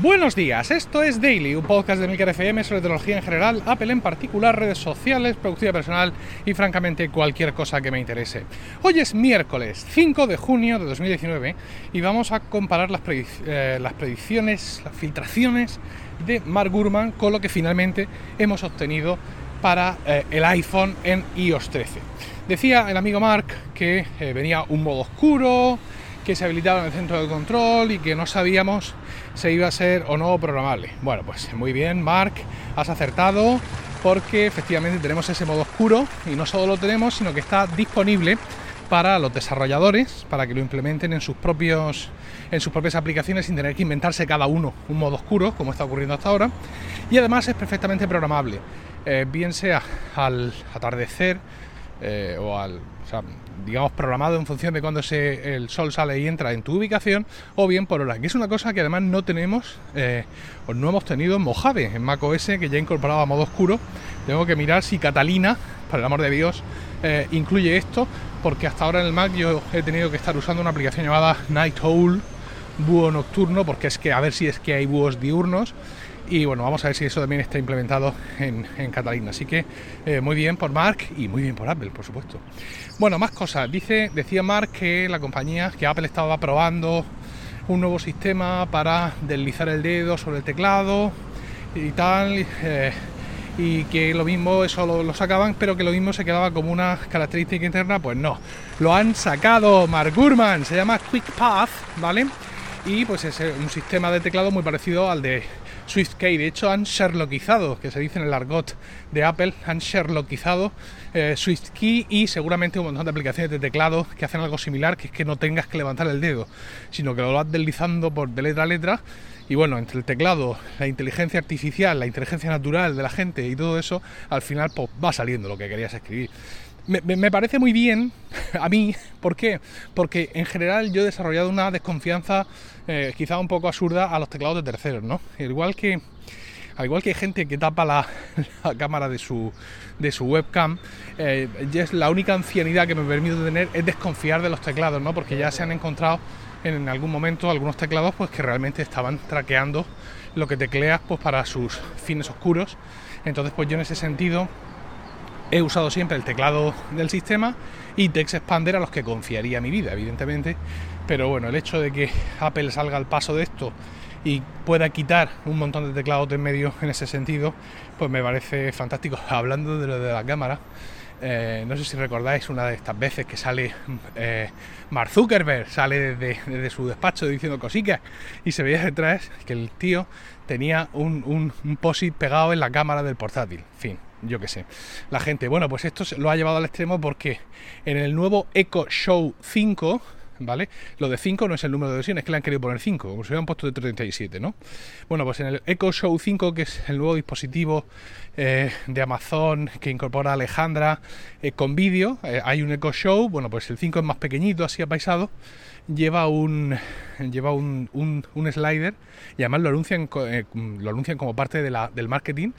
Buenos días, esto es Daily, un podcast de Milker FM sobre tecnología en general, Apple en particular, redes sociales, productividad personal y francamente cualquier cosa que me interese. Hoy es miércoles 5 de junio de 2019 y vamos a comparar las, eh, las predicciones, las filtraciones de Mark Gurman con lo que finalmente hemos obtenido para eh, el iPhone en iOS 13. Decía el amigo Mark que eh, venía un modo oscuro, que se habilitaba en el centro de control y que no sabíamos si iba a ser o no programable. Bueno, pues muy bien, Mark, has acertado porque efectivamente tenemos ese modo oscuro y no solo lo tenemos, sino que está disponible para los desarrolladores, para que lo implementen en sus propios en sus propias aplicaciones sin tener que inventarse cada uno un modo oscuro, como está ocurriendo hasta ahora. Y además es perfectamente programable, eh, bien sea al atardecer eh, o al digamos, programado en función de cuando se, el sol sale y entra en tu ubicación, o bien por hora, que es una cosa que además no tenemos eh, o no hemos tenido en Mojave, en macOS, que ya incorporaba modo oscuro. Tengo que mirar si Catalina, por el amor de Dios, eh, incluye esto, porque hasta ahora en el Mac yo he tenido que estar usando una aplicación llamada Night Owl, búho nocturno, porque es que a ver si es que hay búhos diurnos y bueno, vamos a ver si eso también está implementado en, Catalina. Así que eh, muy bien por Mark y muy bien por Apple, por supuesto. Bueno, más cosas. Dice, decía Mark que la compañía, que Apple estaba probando un nuevo sistema para deslizar el dedo sobre el teclado y tal. Eh, y que lo mismo eso lo, sacaban, pero que lo mismo se quedaba como una característica interna, pues no. Lo han sacado Mark Gurman, se llama Quick Path, ¿vale? Y pues es un sistema de teclado muy parecido al de SwiftKey. De hecho, han Sherlockizado, que se dice en el argot de Apple, han Sherlockizado eh, SwiftKey y seguramente un montón de aplicaciones de teclado que hacen algo similar, que es que no tengas que levantar el dedo, sino que lo vas deslizando por de letra a letra. Y bueno, entre el teclado, la inteligencia artificial, la inteligencia natural de la gente y todo eso, al final pues, va saliendo lo que querías escribir me, parece muy bien a mí. ¿Por qué? Porque en general yo he desarrollado una desconfianza eh, quizá un poco absurda a los teclados de terceros, ¿no? Igual que, al igual que hay gente que tapa la, cámara de su, de su webcam, eh, es la única ancianidad que me permito tener es desconfiar de los teclados, ¿no? Porque ya se han encontrado en algún momento algunos teclados pues que realmente estaban traqueando lo que tecleas pues para sus fines oscuros. Entonces pues yo en ese sentido He usado siempre el teclado del sistema y Text Expander a los que confiaría mi vida, evidentemente. Pero bueno, el hecho de que Apple salga al paso de esto y pueda quitar un montón de teclados de en medio en ese sentido, pues me parece fantástico. Hablando de lo de la cámara, eh, no sé si recordáis una de estas veces que sale eh, Mark Zuckerberg, sale desde, su despacho diciendo cositas y se veía detrás que el tío tenía un, un, un POSIT pegado en la cámara del portátil. Fin, yo qué sé. La gente, bueno, pues esto lo ha llevado al extremo porque en el nuevo Echo Show 5, ¿vale? Lo de 5 no es el número de versiones, es que le han querido poner 5, como si hubieran puesto de 37, ¿no? Bueno, pues en el Echo Show 5, que es el nuevo dispositivo eh, de Amazon que incorpora Alejandra eh, con vídeo, eh, hay un Echo Show, bueno, pues el 5 es más pequeñito, así apaisado, lleva un lleva un, un, slider y además lo anuncian, lo anuncian como parte del marketing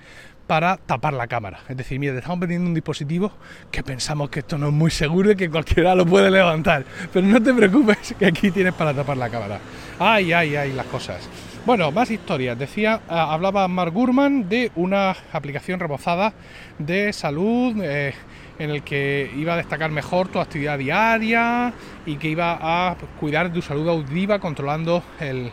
para tapar la cámara. Es decir, mira, te estamos vendiendo un dispositivo que pensamos que esto no es muy seguro y que cualquiera lo puede levantar. Pero no te preocupes que aquí tienes para tapar la cámara. Ay, ay, ay, las cosas. Bueno, más historias. Decía, ah, hablaba Mark Gurman de una aplicación remozada de salud eh, en el que iba a destacar mejor tu actividad diaria y que iba a cuidar tu salud auditiva controlando el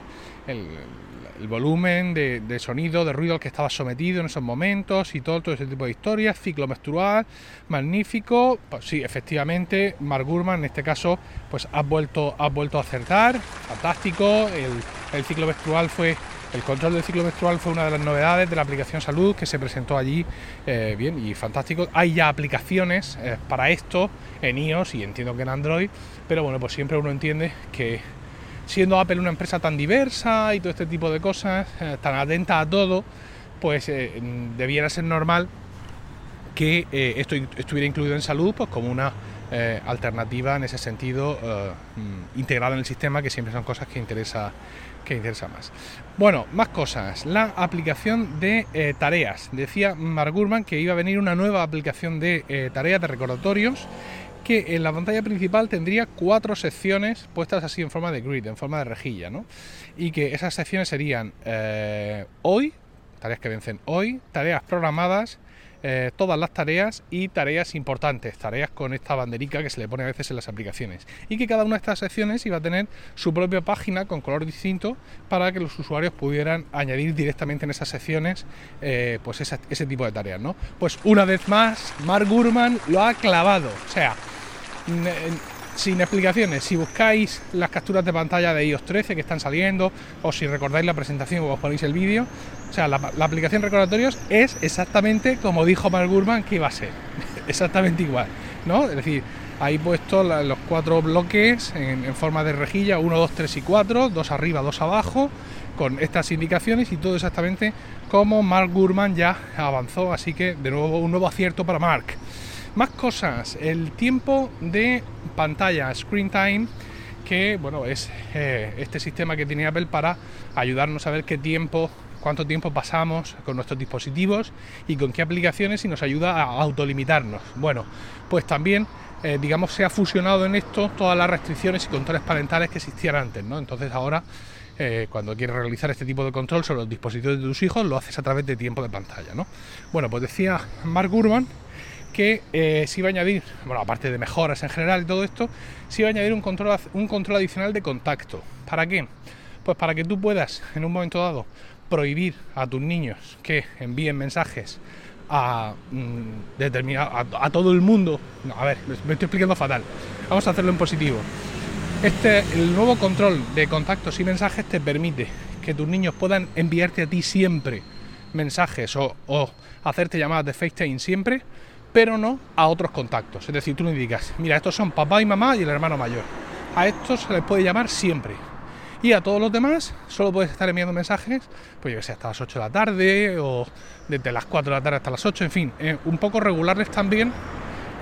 volumen de, sonido, de ruido al que estaba sometido en esos momentos y todo, todo ese tipo de historias, ciclo menstrual, magnífico, pues sí, efectivamente, Mark Gurman en este caso, pues ha vuelto, ha vuelto a acertar, fantástico, el, ciclo menstrual fue el control del ciclo menstrual fue una de las novedades de la aplicación salud que se presentó allí, eh, bien y fantástico. Hay ya aplicaciones eh, para esto en iOS y entiendo que en Android, pero bueno, pues siempre uno entiende que siendo Apple una empresa tan diversa y todo este tipo de cosas, eh, tan atenta a todo, pues eh, debiera ser normal que eh, esto estuviera incluido en salud pues como una alternativa en ese sentido mm, integrada en el sistema, que siempre son cosas que interesa, que interesa más. Bueno, más cosas. La aplicación de tareas. Decía Mark Gurman que iba a venir una nueva aplicación de tareas de recordatorios que en la pantalla principal tendría cuatro secciones puestas así en forma de grid, en forma de rejilla, ¿no? Y que esas secciones serían eh, hoy, tareas que vencen hoy, tareas programadas, eh, todas las tareas y tareas importantes, tareas con esta banderica que se le pone a veces en las aplicaciones. Y que cada una de estas secciones iba a tener su propia página con color distinto para que los usuarios pudieran añadir directamente en esas secciones eh, pues ese tipo de tareas. ¿no? Pues una vez más, Mark Gurman lo ha clavado. O sea, sin explicaciones. Si buscáis las capturas de pantalla de iOS 13 que están saliendo, o si recordáis la presentación o os ponéis el vídeo, o sea, la, aplicación recordatorios es exactamente como dijo Mark Gurman que iba a ser. exactamente igual, ¿no? Es decir, ahí puesto los cuatro bloques en, forma de rejilla, 1, 2, 3 y 4, dos arriba, dos abajo, con estas indicaciones y todo exactamente como Mark Gurman ya avanzó. Así que, de nuevo, un nuevo acierto para Mark. Más cosas, el tiempo de pantalla, screen time, que bueno, es eh, este sistema que tiene Apple para ayudarnos a ver qué tiempo, cuánto tiempo pasamos con nuestros dispositivos y con qué aplicaciones y nos ayuda a autolimitarnos. Bueno, pues también eh, digamos se ha fusionado en esto todas las restricciones y controles parentales que existían antes, ¿no? Entonces ahora eh, cuando quieres realizar este tipo de control sobre los dispositivos de tus hijos, lo haces a través de tiempo de pantalla. ¿no? Bueno, pues decía Mark Urban que eh, se iba a añadir, bueno, aparte de mejoras en general y todo esto, se iba a añadir un control, un control adicional de contacto. ¿Para qué? Pues para que tú puedas, en un momento dado, prohibir a tus niños que envíen mensajes a, mm, a, todo el mundo. a ver, me estoy explicando fatal. Vamos a hacerlo en positivo. Este, el nuevo control de contactos y mensajes te permite que tus niños puedan enviarte a ti siempre mensajes o, o hacerte llamadas de FaceTime siempre pero no a otros contactos. Es decir, tú le indicas, mira, estos son papá y mamá y el hermano mayor. A estos se les puede llamar siempre. Y a todos los demás solo puedes estar enviando mensajes, pues yo que sé, hasta las 8 de la tarde o desde las 4 de la tarde hasta las 8, en fin, eh, un poco regularles también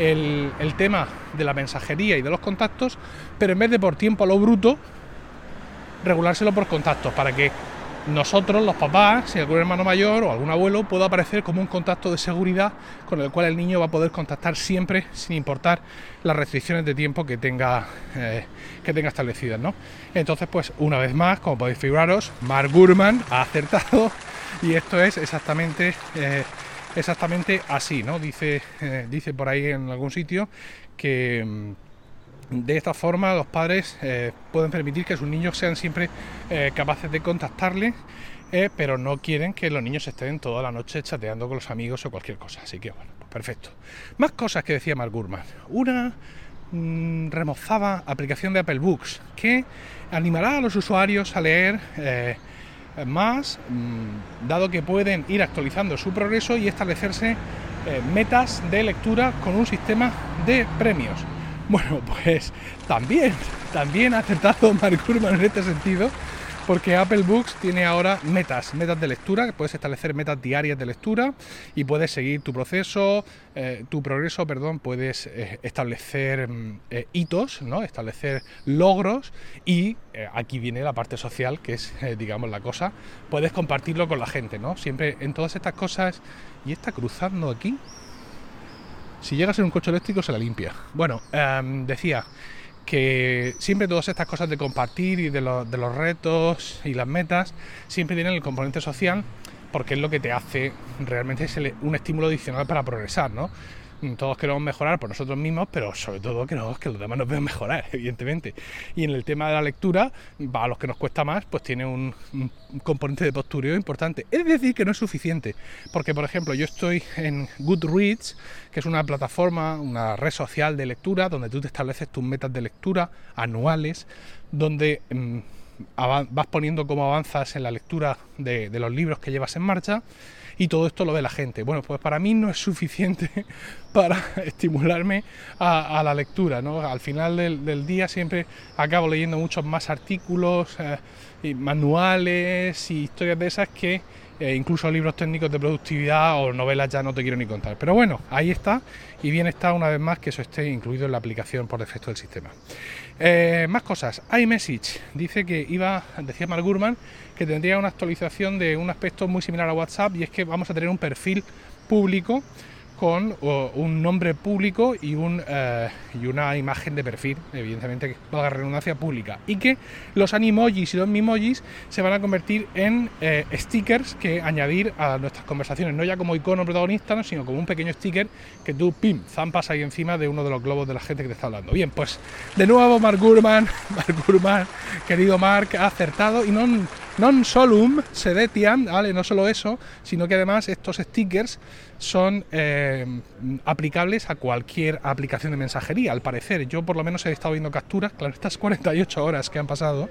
el, el, tema de la mensajería y de los contactos, pero en vez de por tiempo a lo bruto, regulárselo por contactos, para que nosotros, los papás, si algún hermano mayor o algún abuelo, pueda aparecer como un contacto de seguridad con el cual el niño va a poder contactar siempre, sin importar las restricciones de tiempo que tenga, eh, que tenga establecidas. ¿no? Entonces, pues una vez más, como podéis figuraros, Mark Gurman ha acertado y esto es exactamente, eh, exactamente así. ¿no? Dice, eh, dice por ahí en algún sitio que mm, de esta forma los padres eh, pueden permitir que sus niños sean siempre eh, capaces de contactarle, eh, pero no quieren que los niños estén toda la noche chateando con los amigos o cualquier cosa. Así que bueno, pues perfecto. Más cosas que decía Mark Gurman. Una mm, remozada aplicación de Apple Books que animará a los usuarios a leer más, mm, dado que pueden ir actualizando su progreso y establecerse metas de lectura con un sistema de premios. Bueno, pues también, también ha acertado Mark en este sentido, porque Apple Books tiene ahora metas, metas de lectura, puedes establecer metas diarias de lectura y puedes seguir tu proceso, eh, tu progreso, perdón, puedes eh, establecer mm, eh, hitos, ¿no? establecer logros y aquí viene la parte social, que es, digamos, la cosa, puedes compartirlo con la gente, ¿no? Siempre en todas estas cosas, y está cruzando aquí, si llega a un coche eléctrico se la limpia. Bueno, em, decía que siempre todas estas cosas de compartir y de, de los retos y las metas siempre tienen el componente social porque es lo que te hace realmente es un estímulo adicional para progresar, ¿no? Todos queremos mejorar por nosotros mismos, pero sobre todo que los demás nos vean mejorar, evidentemente. Y en el tema de la lectura, a los que nos cuesta más, pues tiene un, componente de postureo importante. Es decir, que no es suficiente, porque por ejemplo yo estoy en Goodreads, que es una plataforma, una red social de lectura, donde tú te estableces tus metas de lectura anuales, donde... Mm, vas poniendo cómo avanzas en la lectura de los libros que llevas en marcha y todo esto lo ve la gente. Bueno, pues para mí no es suficiente para estimularme a, la lectura, ¿no? Al final del, día siempre acabo leyendo muchos más artículos, eh, y manuales y historias de esas que eh, incluso libros técnicos de productividad o novelas ya no te quiero ni contar. Pero bueno, ahí está y bien está una vez más que eso esté incluido en la aplicación por defecto del sistema. Eh, más cosas, iMessage dice que iba, decía Mark Gurman, que tendría una actualización de un aspecto muy similar a WhatsApp y es que vamos a tener un perfil público con un nombre público y, un, eh, y una imagen de perfil, evidentemente que valga redundancia pública, y que los animojis y los mimojis se van a convertir en eh, stickers que añadir a nuestras conversaciones, no ya como icono protagonista, sino como un pequeño sticker que tú, pim, zampas ahí encima de uno de los globos de la gente que te está hablando. Bien, pues de nuevo Mark Gurman, Mark Gurman, querido Mark, ha acertado y no non solum sedetiam, ¿vale? No solo eso, sino que además estos stickers son eh, aplicables a cualquier aplicación de mensajería, al parecer. Yo por lo menos he estado viendo capturas, claro, estas 48 horas que han pasado,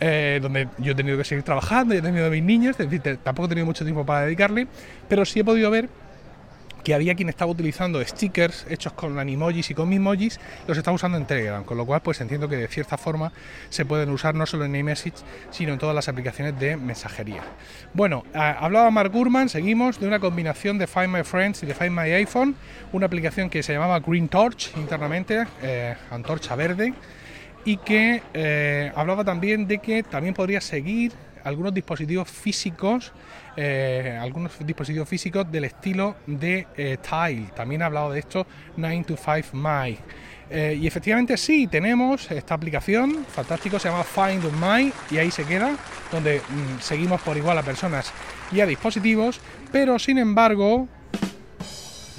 eh, donde yo he tenido que seguir trabajando, he tenido mis niños, es decir, tampoco he tenido mucho tiempo para dedicarle, pero sí he podido ver que había quien estaba utilizando stickers hechos con animojis y con mimojis, los estaba usando en Telegram, con lo cual pues entiendo que de cierta forma se pueden usar no solo en iMessage, sino en todas las aplicaciones de mensajería. Bueno, hablaba Mark Gurman, seguimos, de una combinación de Find My Friends y de Find My iPhone, una aplicación que se llamaba Green Torch internamente, eh, antorcha verde, y que eh, hablaba también de que también podría seguir algunos dispositivos físicos, eh, algunos dispositivos físicos del estilo de eh, Tile. También ha hablado de esto 9 to 5 My. Eh, y efectivamente sí, tenemos esta aplicación, fantástico, se llama Find My y ahí se queda, donde mm, seguimos por igual a personas y a dispositivos, pero sin embargo,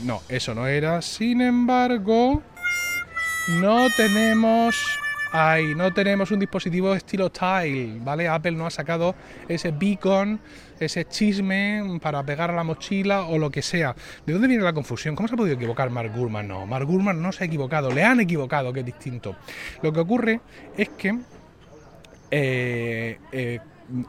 no, eso no era, sin embargo, no tenemos No tenemos un dispositivo estilo Tile, ¿vale? Apple no ha sacado ese beacon, ese chisme para pegar a la mochila o lo que sea. ¿De dónde viene la confusión? ¿Cómo se ha podido equivocar Mark Gurman? No, Mark Gurman no se ha equivocado, le han equivocado, que es distinto. Lo que ocurre es que eh, eh,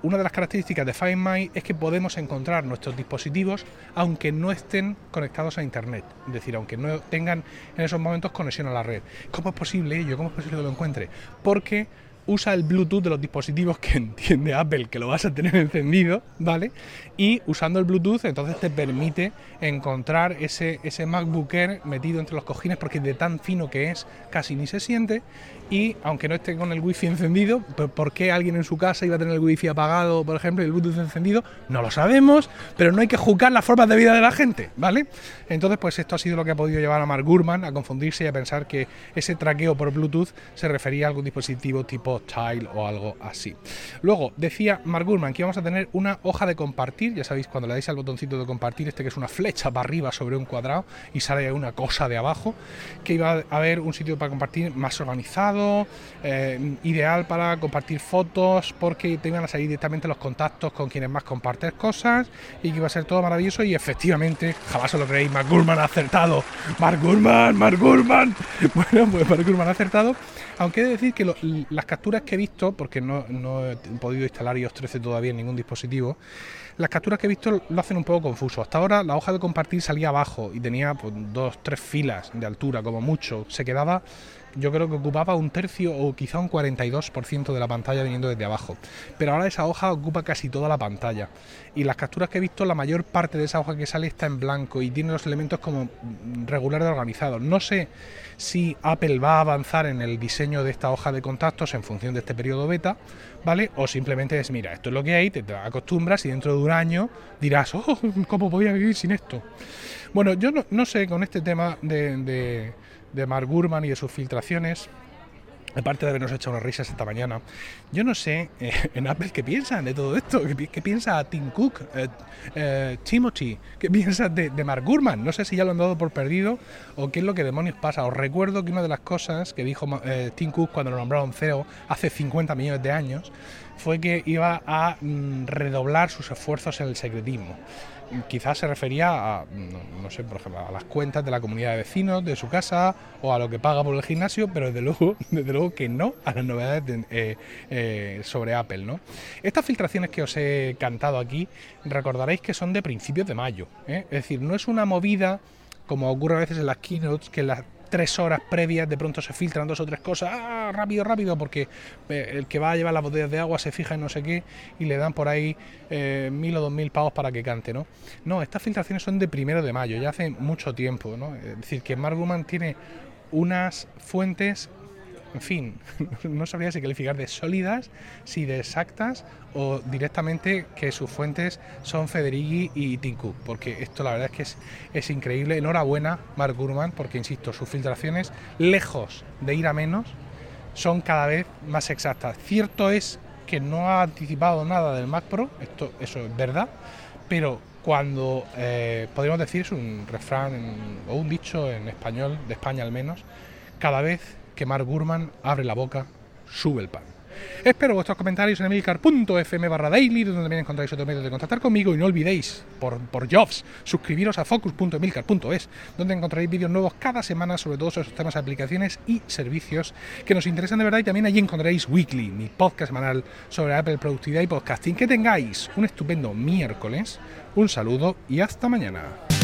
una de las características de Find My es que podemos encontrar nuestros dispositivos aunque no estén conectados a Internet, es decir, aunque no tengan en esos momentos conexión a la red. ¿Cómo es posible ello? ¿Cómo es posible que lo encuentre? Porque usa el Bluetooth de los dispositivos que entiende Apple que lo vas a tener encendido, ¿vale? Y usando el Bluetooth entonces te permite encontrar ese, ese MacBook Air metido entre los cojines porque de tan fino que es casi ni se siente y aunque no esté con el wifi encendido, ¿por qué alguien en su casa iba a tener el wifi apagado, por ejemplo, y el Bluetooth encendido? No lo sabemos, pero no hay que juzgar las formas de vida de la gente, ¿vale? Entonces pues esto ha sido lo que ha podido llevar a Mark Gurman a confundirse y a pensar que ese traqueo por Bluetooth se refería a algún dispositivo tipo O algo así. Luego, decía Mark Gurman que íbamos a tener una hoja de compartir, ya sabéis, cuando le dais al botoncito de compartir, este que es una flecha para arriba sobre un cuadrado y sale una cosa de abajo, que iba a haber un sitio para compartir más organizado, eh, ideal para compartir fotos, porque te iban a salir directamente los contactos con quienes más compartes cosas y que iba a ser todo maravilloso y efectivamente, jamás os lo creéis, Mark Gurman ha acertado. Mark Gurman, Mark Gurman. Bueno, pues Mark Gurman ha acertado aunque he de decir que las capturas que he visto, porque no, he podido instalar iOS 13 todavía en ningún dispositivo, las capturas que he visto lo hacen un poco confuso. Hasta ahora la hoja de compartir salía abajo y tenía pues, dos, tres filas de altura, como mucho. Se quedaba yo creo que ocupaba un tercio o quizá un 42% de la pantalla viniendo desde abajo. Pero ahora esa hoja ocupa casi toda la pantalla. Y las capturas que he visto, la mayor parte de esa hoja que sale está en blanco y tiene los elementos como regulares organizados. No sé si Apple va a avanzar en el diseño de esta hoja de contactos en función de este periodo beta, ¿vale? O simplemente es, mira, esto es lo que hay, te acostumbras y dentro de un año dirás, oh, ¿cómo podía vivir sin esto? Bueno, yo no, sé con este tema de de Mark Gurman y de sus filtraciones, aparte de habernos hecho unas risas esta mañana, yo no sé eh, en Apple qué piensan de todo esto, qué, piensa Tim Cook, eh, eh, Timothy, qué piensa de, Mark Gurman. No sé si ya lo han dado por perdido o qué es lo que demonios pasa. Os recuerdo que una de las cosas que dijo Tim Cook cuando lo nombraron CEO hace 50 millones de años fue que iba a mm, redoblar sus esfuerzos en el secretismo quizás se refería a, no, sé, por ejemplo, a las cuentas de la comunidad de vecinos de su casa o a lo que paga por el gimnasio, pero desde luego, desde luego que no a las novedades eh, eh, sobre Apple, ¿no? Estas filtraciones que os he cantado aquí, recordaréis que son de principios de mayo, ¿eh? es decir, no es una movida como ocurre a veces en las keynotes, que las tres horas previas de pronto se filtran dos o tres cosas, ¡ah, rápido, rápido! Porque eh, el que va a llevar las botellas de agua se fija en no sé qué y le dan por ahí eh, mil o dos mil pavos para que cante, ¿no? No, estas filtraciones son de primero de mayo, ya hace mucho tiempo, ¿no? Es decir, que Mark Gurman tiene unas fuentes en fin, no sabría si calificar de sólidas, si de exactas o directamente que sus fuentes son Federighi y Tim Cook, porque esto la verdad es que es, increíble. Enhorabuena, Mark Gurman, porque insisto, sus filtraciones, lejos de ir a menos, son cada vez más exactas. Cierto es que no ha anticipado nada del Mac Pro, esto, eso es verdad, pero cuando eh, podríamos decir, es un refrán o un dicho en español, de España al menos, cada vez que Mark Gurman abre la boca, sube el pan. Espero vuestros comentarios en emilcar.fm barra daily, donde también encontráis otros medios de contactar conmigo y no olvidéis, por, por jobs, suscribiros a focus.emilcar.es, donde encontraréis vídeos nuevos cada semana sobre todos esos temas, aplicaciones y servicios que nos interesan de verdad y también allí encontraréis Weekly, mi podcast semanal sobre Apple Productividad y Podcasting. Que tengáis un estupendo miércoles, un saludo y hasta mañana.